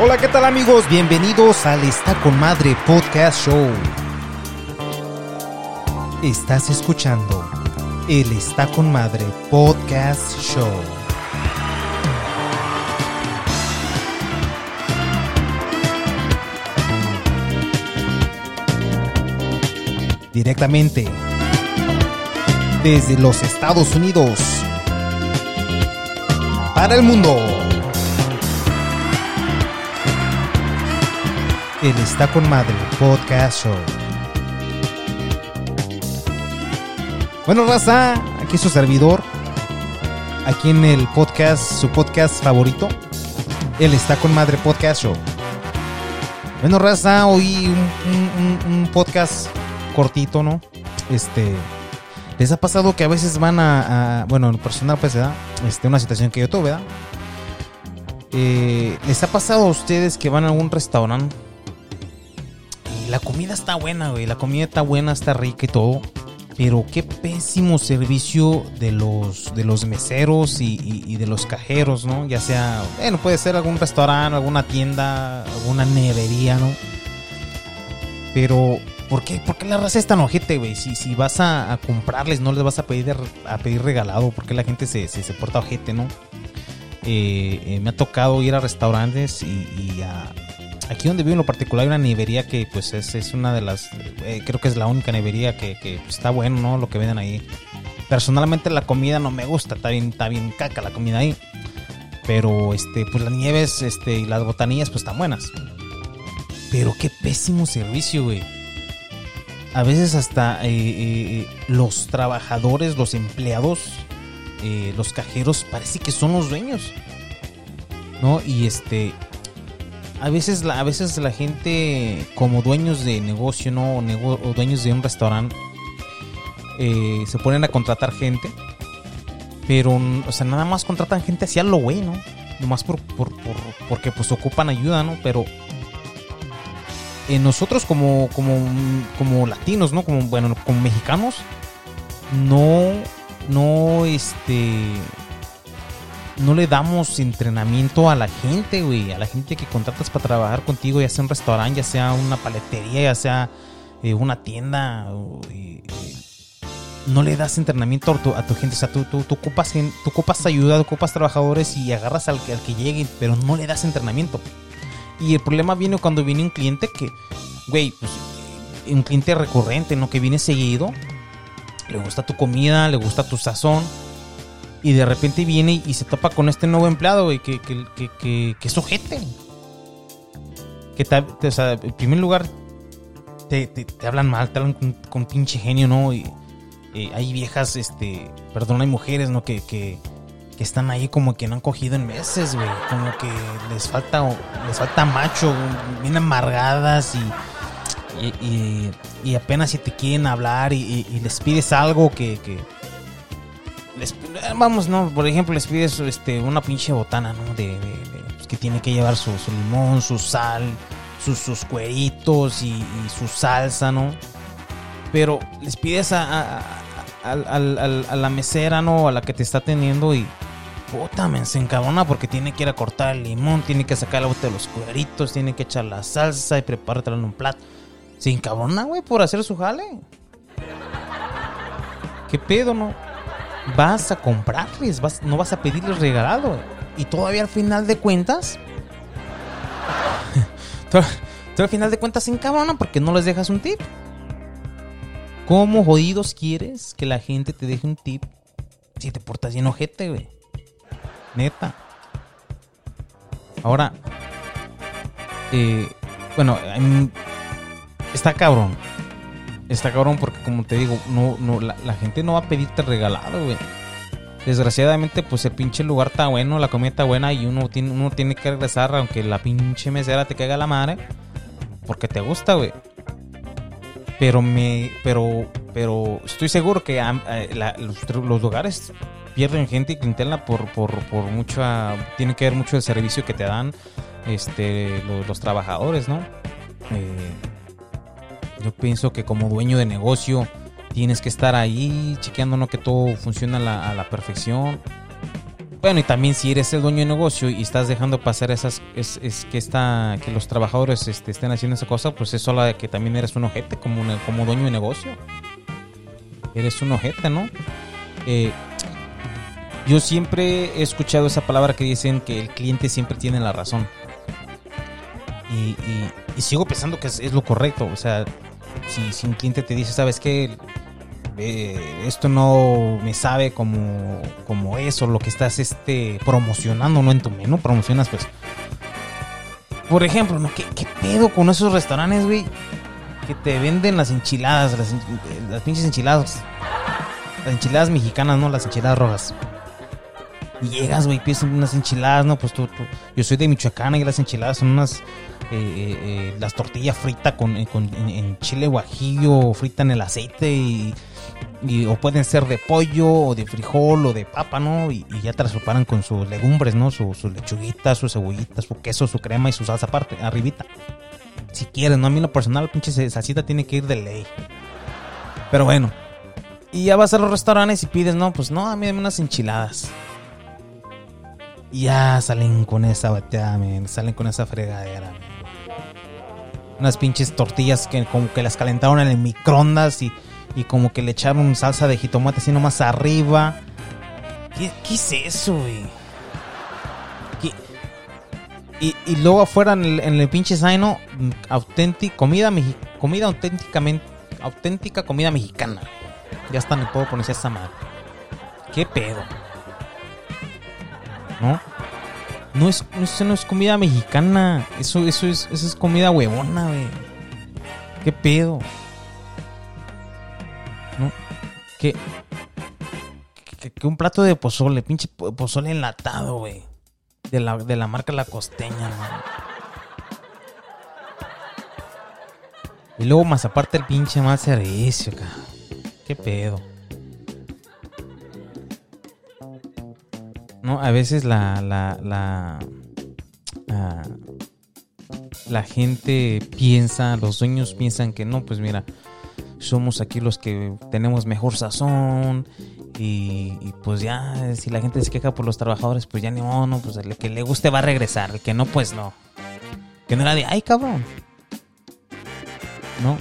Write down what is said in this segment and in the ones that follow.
Hola, ¿qué tal amigos? Bienvenidos al Está con Madre Podcast Show. Estás escuchando el Está con Madre Podcast Show. Directamente desde los Estados Unidos para el mundo. El Está con Madre Podcast Show. Bueno, raza, aquí su servidor. Aquí en el podcast, su podcast favorito. El Está con Madre Podcast Show. Bueno, raza, hoy un, un- podcast cortito, ¿no? Este. ¿Les ha pasado que a veces van a, bueno, en personal, pues, ¿verdad? Este, una situación que yo tuve, ¿verdad? Eh, ¿Les ha pasado a ustedes que van a algún restaurante la comida está buena, güey? La comida está buena, está rica y todo. Pero qué pésimo servicio de los, de los meseros y, de los cajeros, ¿no? Ya sea, bueno, puede ser algún restaurante, alguna tienda, alguna nevería, ¿no? Pero, ¿por qué, ¿por qué la raza es tan ojete, güey? Si, si vas a, comprarles, no les vas a pedir, a pedir regalado. ¿Por qué la gente se, se, se porta ojete, no? Eh, eh, me ha tocado ir a restaurantes y a... Aquí donde vivo en lo particular hay una nevería que pues es, es una de las... eh, creo que es la única nevería que, que, está bueno, ¿no? Lo que venden ahí. Personalmente la comida no me gusta, está bien, está bien caca la comida ahí. Pero este, pues las nieves este, y las botanillas pues están buenas. Pero qué pésimo servicio, güey. A veces hasta eh, eh, los trabajadores, los empleados, los cajeros, parece que son los dueños. ¿No? Y este. A veces, la, a veces la gente, como dueños de negocio, ¿no? O, nego- o dueños de un restaurante, eh, se ponen a contratar gente. Pero, o sea, nada más contratan gente hacia lo güey, ¿no? Nomás por, por, por- porque pues ocupan ayuda, ¿no? Pero eh, nosotros como, como, como latinos, ¿no? Como, bueno, como mexicanos, no, no, este, no le damos entrenamiento a la gente, güey, a la gente que contratas para trabajar contigo, ya sea un restaurante, ya sea una paletería, ya sea eh, una tienda, no le das entrenamiento a tu, a tu gente, o sea, tú, tú, tú ocupas, tú ocupas ayuda, ocupas trabajadores y agarras al al que llegue, pero no le das entrenamiento. Y el problema viene cuando viene un cliente que, güey, pues, un cliente recurrente, ¿no? Que viene seguido, le gusta tu comida, le gusta tu sazón, y de repente viene y se topa con este nuevo empleado, güey, que, que, que, que, es ojete. Que te, o sea, en primer lugar, te, te, hablan mal, te hablan con, con pinche genio, ¿no? Y eh, hay viejas, este, perdón, hay mujeres, ¿no? Que, que, que están ahí como que no han cogido en meses, güey. Como que les falta, les falta macho, bien amargadas y, y, y- y apenas si te quieren hablar y, les pides algo que les- vamos, no, por ejemplo, les pides este una pinche botana, ¿no? De, de- pues, que tiene que llevar su, limón, su sal, sus, cueritos y, su salsa, ¿no? Pero les pides a, a- a- a la mesera, ¿no? A la que te está atendiendo y puta, men, se encabrona porque tiene que ir a cortar el limón, tiene que sacar la bota de los cueritos, tiene que echar la salsa y preparártela en un plato. Se encabrona, güey, por hacer su jale. ¿Qué pedo, no? Vas a comprarles, vas, no vas a pedirles regalado. Y todavía al final de cuentas. tú al final de cuentas se encabronan porque no les dejas un tip. ¿Cómo jodidos quieres que la gente te deje un tip si te portas bien ojete, güey? Neta. Ahora, eh, bueno, em, está cabrón. Está cabrón porque como te digo, no, no, la, gente no va a pedirte regalado, güey. Desgraciadamente, pues el pinche lugar está bueno, la comida está buena y uno tiene, uno tiene que regresar aunque la pinche mesera te caiga la madre. Porque te gusta, güey. Pero me. Pero. Pero estoy seguro que eh, los, los lugares pierden gente y clientela por, por, por mucha. Tiene que ver mucho el servicio que te dan este los, los trabajadores, ¿no? Eh, yo pienso que como dueño de negocio tienes que estar ahí chequeando ¿no? que todo funciona a la, a la perfección. Bueno, y también si eres el dueño de negocio y estás dejando pasar esas, es, es que está, que los trabajadores este, estén haciendo esa cosa, pues es solo que también eres un ojete como, como dueño de negocio. Eres un ojete, ¿no? Eh, yo siempre he escuchado esa palabra que dicen que el cliente siempre tiene la razón. Y, y- y sigo pensando que es, es lo correcto. O sea, si, si un cliente te dice, ¿sabes qué? Esto no me sabe como, como eso, lo que estás este, promocionando, no en tu menú, promocionas pues. Por ejemplo, ¿no? ¿Qué, pedo con esos restaurantes, güey? Que te venden las enchiladas, las, en- las pinches enchiladas. Las enchiladas mexicanas, ¿no? Las enchiladas rojas. Y llegas, güey, pides unas enchiladas, ¿no? Pues tú, tú- yo soy de Michoacán y las enchiladas son unas, eh, eh, las tortillas fritas con, eh, en, chile guajillo, frita en el aceite y, o pueden ser de pollo o de frijol o de papa, ¿no? Y, ya te las preparan con sus legumbres, ¿no? Su, lechuguita, su cebollita, su queso, su crema y su salsa aparte, arribita. Si quieres, ¿no? A mí lo personal, pinche salsita tiene que ir de ley. Pero bueno. Y ya vas a los restaurantes y pides, no, pues no, a mí dame unas enchiladas. Ya salen con esa bateada. Salen con esa fregadera. Unas pinches tortillas que como que las calentaron en el microondas y, y como que le echaron salsa de jitomate así nomás arriba. ¿Qué, qué es eso, güey? Y, y luego afuera en el, en el pinche zaino, auténtica, comida, comida auténticamente, auténtica comida mexicana. Ya está, no puedo pronunciar esa madre. ¿Qué pedo? ¿No? No es, eso no es comida mexicana. Eso, eso es, eso es comida huevona, güey. ¿Qué pedo? ¿No? ¿Qué? Que, un plato de pozole, pinche po- pozole enlatado, güey. De la, de la marca La Costeña, man. Y luego más aparte el pinche mal servicio, cabrón. ¿Qué pedo? No, a veces la, la, la, ah, la gente piensa, los dueños piensan que no, pues mira, somos aquí los que tenemos mejor sazón y, y pues ya, si la gente se queja por los trabajadores, pues ya ni modo, no, pues el que le guste va a regresar, el que no, pues no. Que no era de, ay cabrón. No.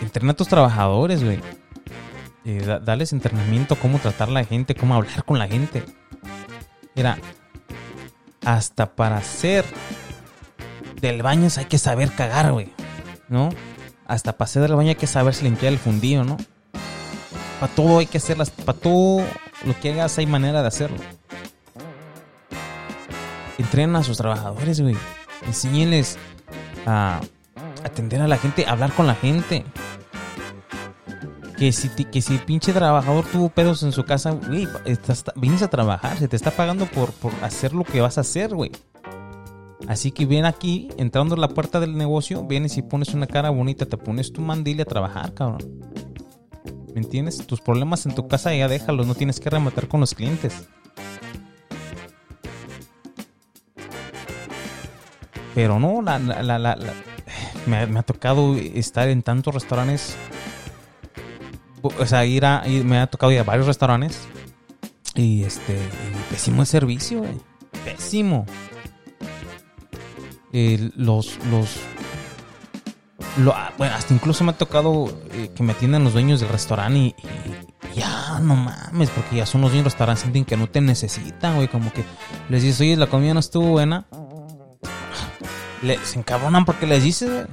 Entrena a tus trabajadores, güey. Eh, da- darles entrenamiento, cómo tratar a la gente, cómo hablar con la gente. Mira, hasta para hacer del baño hay que saber cagar, güey. ¿No? Hasta para hacer del baño hay que saberse limpiar el fundillo, ¿no? Para todo hay que hacerlas, para todo lo que hagas hay manera de hacerlo. Entrenen a sus trabajadores, güey. Enséñenles a atender a la gente, a hablar con la gente. Que si, que si pinche trabajador tuvo pedos en su casa, güey, vienes a trabajar, se te está pagando por, por hacer lo que vas a hacer, güey. Así que ven aquí, entrando a la puerta del negocio, vienes y pones una cara bonita, te pones tu mandil a trabajar, cabrón. ¿Me entiendes? Tus problemas en tu casa ya déjalos, no tienes que rematar con los clientes. Pero no, la- la- la- me, me ha tocado estar en tantos restaurantes. O sea, ir a, ir- me ha tocado ir a varios restaurantes. Y este, pésimo el servicio, güey. Pésimo. Eh, los, los, lo- ah, bueno, hasta incluso me ha tocado eh, que me atiendan los dueños del restaurante y, ya, no mames, porque ya son los dueños del restaurante, sienten que no te necesitan, güey, como que les dices, oye, la comida no estuvo buena. Se encabronan porque les dices, güey.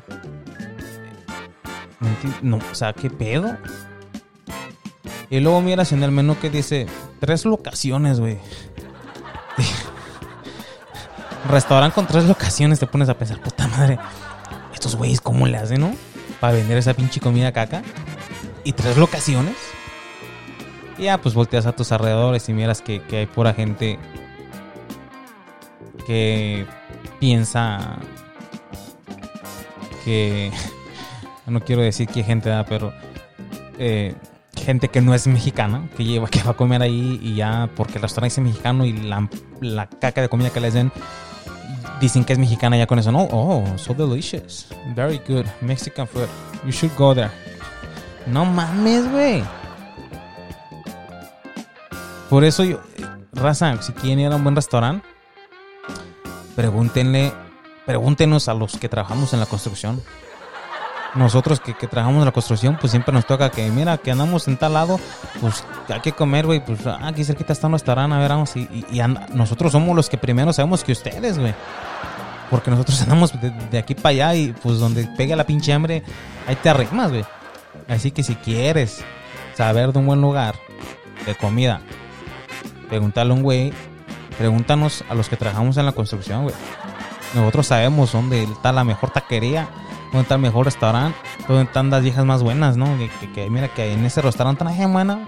¿Me enti- No, o sea, ¿qué pedo? Y luego miras en el menú que dice tres locaciones, güey. Restaurante con tres locaciones, te pones a pensar, puta madre, estos güeyes, ¿cómo le hacen, no? Para vender esa pinche comida caca. Y tres locaciones. Y ya, pues volteas a tus alrededores y miras que, que hay pura gente que piensa que. No quiero decir que gente da, pero. eh, gente que no es mexicana, que lleva, que va a comer ahí y ya, porque el restaurante es mexicano y la, la caca de comida que les den, dicen que es mexicana ya con eso. No, oh, so delicious. Very good. Mexican food. You should go there. No mames, güey. Por eso yo, raza, si quieren ir a un buen restaurante, pregúntenle, pregúntenos a los que trabajamos en la construcción. Nosotros que, que trabajamos la construcción, pues siempre nos toca que, mira, que andamos en tal lado, pues hay que comer, güey. Pues ah, aquí cerquita está un restaurante, a ver, vamos. Y, y- y anda- nosotros somos los que primero sabemos que ustedes, güey. Porque nosotros andamos de, de aquí para allá y pues donde pega la pinche hambre, ahí te arrimas, güey. Así que si quieres saber de un buen lugar de comida, pregúntale a un güey, pregúntanos a los que trabajamos en la construcción, güey. Nosotros sabemos dónde está la mejor taquería, dónde está mejor restaurante, dónde están las viejas más buenas, ¿no? Que, mira que en ese restaurante gente buena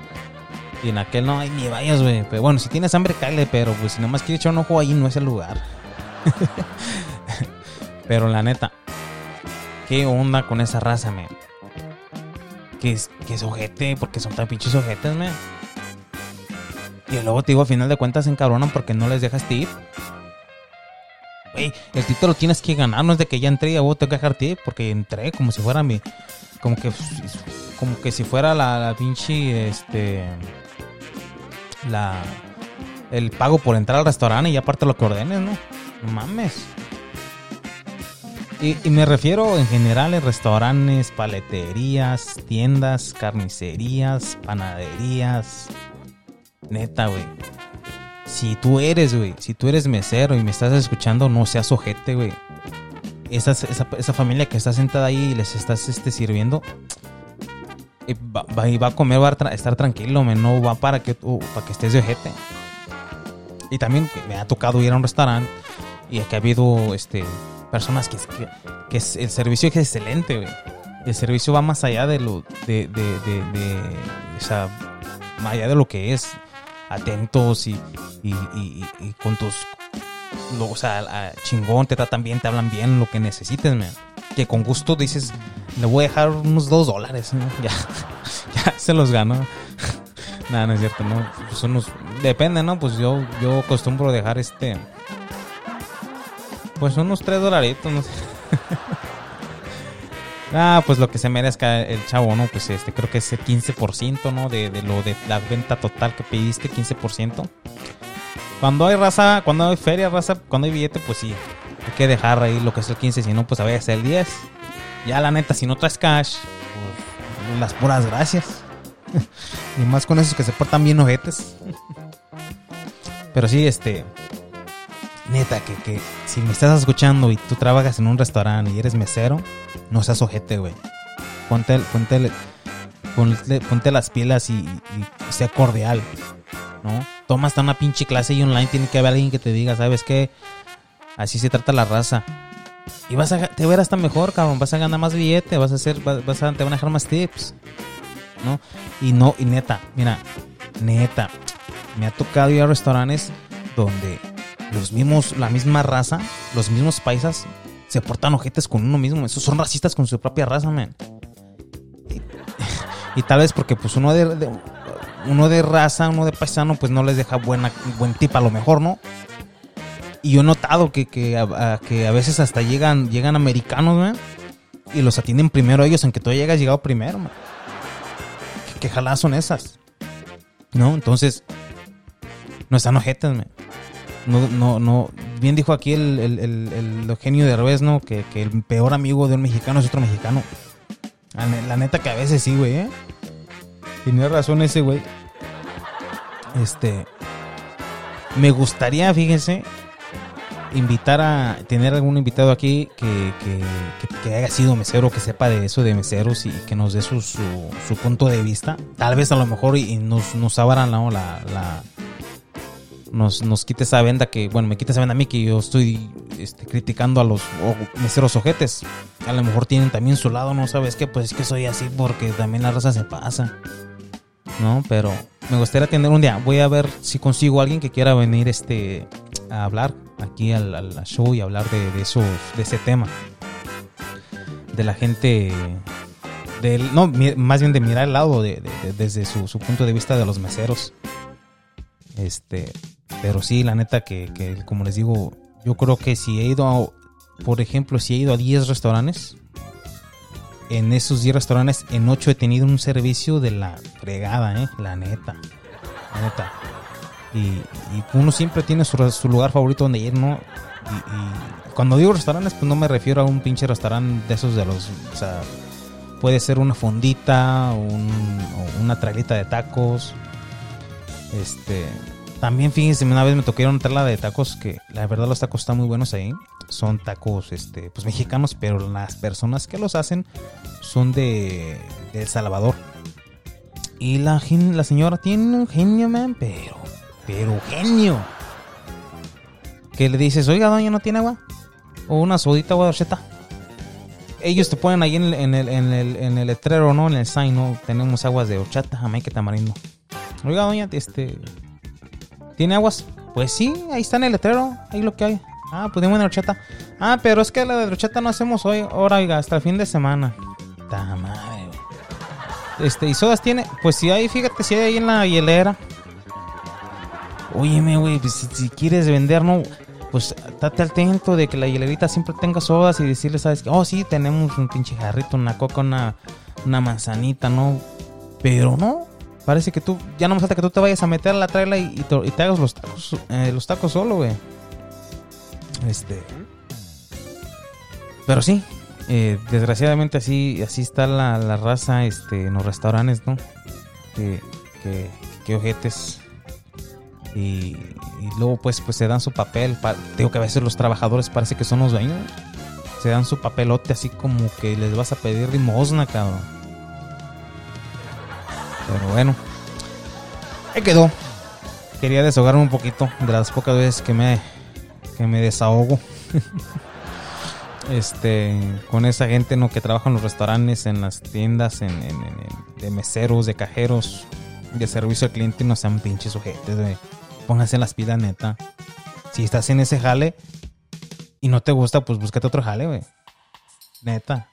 y en aquel no hay ni vayas, güey. Pero bueno, si tienes hambre, cállate, pero pues si nomás quieres echar un ojo ahí, no es el lugar. pero la neta, ¿qué onda con esa raza, man? Que es, que es ojete, porque son tan pinches ojetes, man. Y luego te digo, al final de cuentas se encabronan porque no les dejas tip. Güey, el tip te lo tienes que ganar, no es de que ya entré y a vos tengo que dejar tip, porque entré como si fuera mi. Como que. Como que si fuera la, la pinche. Este. La. El pago por entrar al restaurante y aparte lo que ordenes, ¿no? No mames. Y, y me refiero en general en restaurantes, paleterías, tiendas, carnicerías, panaderías. Neta, güey. Si tú eres, güey, si tú eres mesero y me estás escuchando, no seas ojete, güey. Esa, esa, esa familia que está sentada ahí y les estás este, sirviendo, eh, va, va, a comer, va a tra- estar tranquilo, men, no va para que, tú- para que estés de ojete. Y también me ha tocado ir a un restaurante y que ha habido este, personas que, que, el servicio es excelente, güey. El servicio va más allá de lo, de, de, de, de- o sea, más allá de lo que es atentos y, y, y- con tus lo- o sea, chingón, te tratan bien, te hablan bien, lo que necesites, man. Que con gusto dices, le voy a dejar unos dos dólares, ¿no? Ya, ya se los gano. Nada, no es cierto, ¿no? Pues unos, depende, ¿no? Pues yo, yo acostumbro dejar este, pues unos tres dolaritos, no sé. Ah, pues lo que se merezca el chavo, ¿no? Pues este, creo que es el 15%, ¿no? De, de lo de la venta total que pediste, 15%. Cuando hay raza, cuando hay feria, raza, cuando hay billete, pues sí. Hay que dejar ahí lo que es el 15, si no, pues a veces el 10. Ya la neta, si no traes cash, pues las puras gracias. y más con esos que se portan bien ojetes. Pero sí, este. Neta, que, que si me estás escuchando y tú trabajas en un restaurante y eres mesero, no seas ojete, güey. Ponte, ponte, ponte, ponte las pilas y, y- sea cordial, ¿no? Toma hasta una pinche clase y online tiene que haber alguien que te diga, ¿sabes qué? Así se trata la raza. Y vas a, te ver hasta mejor, cabrón. Vas a ganar más billete, vas a hacer, vas a, te van a dejar más tips, ¿no? Y no, y neta, mira, neta, me ha tocado ir a restaurantes donde los mismos, la misma raza, los mismos paisas, se portan ojetes con uno mismo. Esos son racistas con su propia raza, man. Y, tal vez porque pues uno de, uno de raza, uno de paisano, pues no les deja buena, buen tip a lo mejor, ¿no? Y yo he notado que, que, a, que a veces hasta llegan, llegan americanos, man, y los atienden primero ellos, aunque tú hayas llegado primero, man. ¿Qué, qué jaladas son esas? ¿No? Entonces, no están ojetes, man. No, no, no. Bien dijo aquí el, el, el, el ¿no? Que, que el peor amigo de un mexicano es otro mexicano. La, ne- la neta que a veces sí, güey, ¿eh? Tiene razón ese güey. Este. Me gustaría, fíjense, invitar a tener algún invitado aquí que, que, que- haya sido mesero, que sepa de eso de meseros y que nos dé su, su, punto de vista. Tal vez a lo mejor y, nos, nos abran ¿no? la, nos, nos quite esa venda que, bueno, me quite esa venda a mí que yo estoy este, criticando a los meseros ojetes. A lo mejor tienen también su lado, ¿no? ¿Sabes qué? Pues es que soy así porque también la raza se pasa. ¿No? Pero me gustaría tener un día. Voy a ver si consigo a alguien que quiera venir este, a hablar aquí al, show y hablar de, de esos, de ese tema. De la gente. Del, no, más bien de mirar el lado de, de- de- desde su punto de vista de los meseros. Este, pero sí, la neta que, que, como les digo, yo creo que si he ido a, por ejemplo, si he ido a 10 restaurantes, en esos 10 restaurantes, en 8 he tenido un servicio de la fregada, eh, la neta. La neta. Y, y uno siempre tiene su, su lugar favorito donde ir, ¿no? Y, cuando digo restaurantes, pues no me refiero a un pinche restaurante de esos de los. O sea, puede ser una fondita, un, una trailita de tacos. Este. También fíjense, una vez me tocó una trala de tacos que la verdad los tacos están muy buenos ahí. Son tacos este, pues mexicanos, pero las personas que los hacen son de, de El Salvador. Y la, la señora tiene un genio, man, pero, pero genio. Que le dices, oiga, doña, ¿no tiene agua? O una sodita de horchata. Ellos te ponen ahí en el, en el, en el, en letrero, ¿no? En el sign, ¿no? Tenemos aguas de horchata, jamaica, tamarindo. Oiga, doña, este... ¿Tiene aguas? Pues sí, ahí está en el letrero, ahí lo que hay. Ah, pues dime una horchata. Ah, pero es que la de horchata no hacemos hoy, ahora, oiga, hasta el fin de semana. Ta madre. Este, ¿y sodas tiene? Pues si hay, fíjate, si hay ahí en la hielera. Óyeme, güey, pues si, quieres vender, ¿no? Pues date atento de que la hielerita siempre tenga sodas y decirle, ¿sabes qué? Oh, sí, tenemos un pinche jarrito, una coca, una, una manzanita, ¿no? Pero no, parece que tú, ya no me falta que tú te vayas a meter a la traila y, te, hagas los tacos, eh, los tacos solo, güey. Este. Pero sí, eh, desgraciadamente así, así está la, la raza este, en los restaurantes, ¿no? Que, que, que ojetes. Y, y luego pues, pues se dan su papel. pa- digo que a veces los trabajadores parece que son los dueños. Se dan su papelote así como que les vas a pedir limosna, cabrón. Pero bueno. Ahí quedó. Quería desahogarme un poquito de las pocas veces que me, que me desahogo. este con esa gente no que trabaja en los restaurantes, en las tiendas, en, en- de meseros, de cajeros, de servicio al cliente, no sean pinches sujetos, güey. Pónganse las pilas, neta. Si estás en ese jale y no te gusta, pues búscate otro jale, güey. Neta.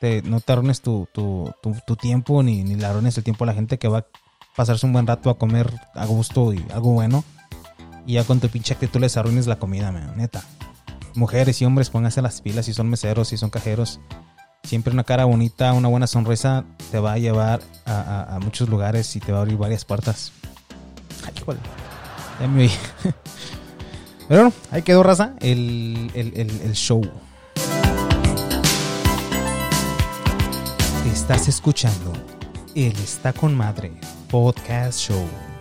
Te- no te arruines tu, tu, tu, tiempo ni, ni le arruines el tiempo a la gente que va a pasarse un buen rato a comer a gusto y algo bueno. Y ya con tu pinche actitud les arruines la comida, man, neta mujeres y hombres, pónganse las pilas si son meseros, si son cajeros. Siempre una cara bonita, una buena sonrisa te va a llevar a, a- muchos lugares y te va a abrir varias puertas. Ay, híjole. Ya me oí. Pero bueno, ahí quedó raza el- el- el show. Estás escuchando el Está con Madre Podcast Show.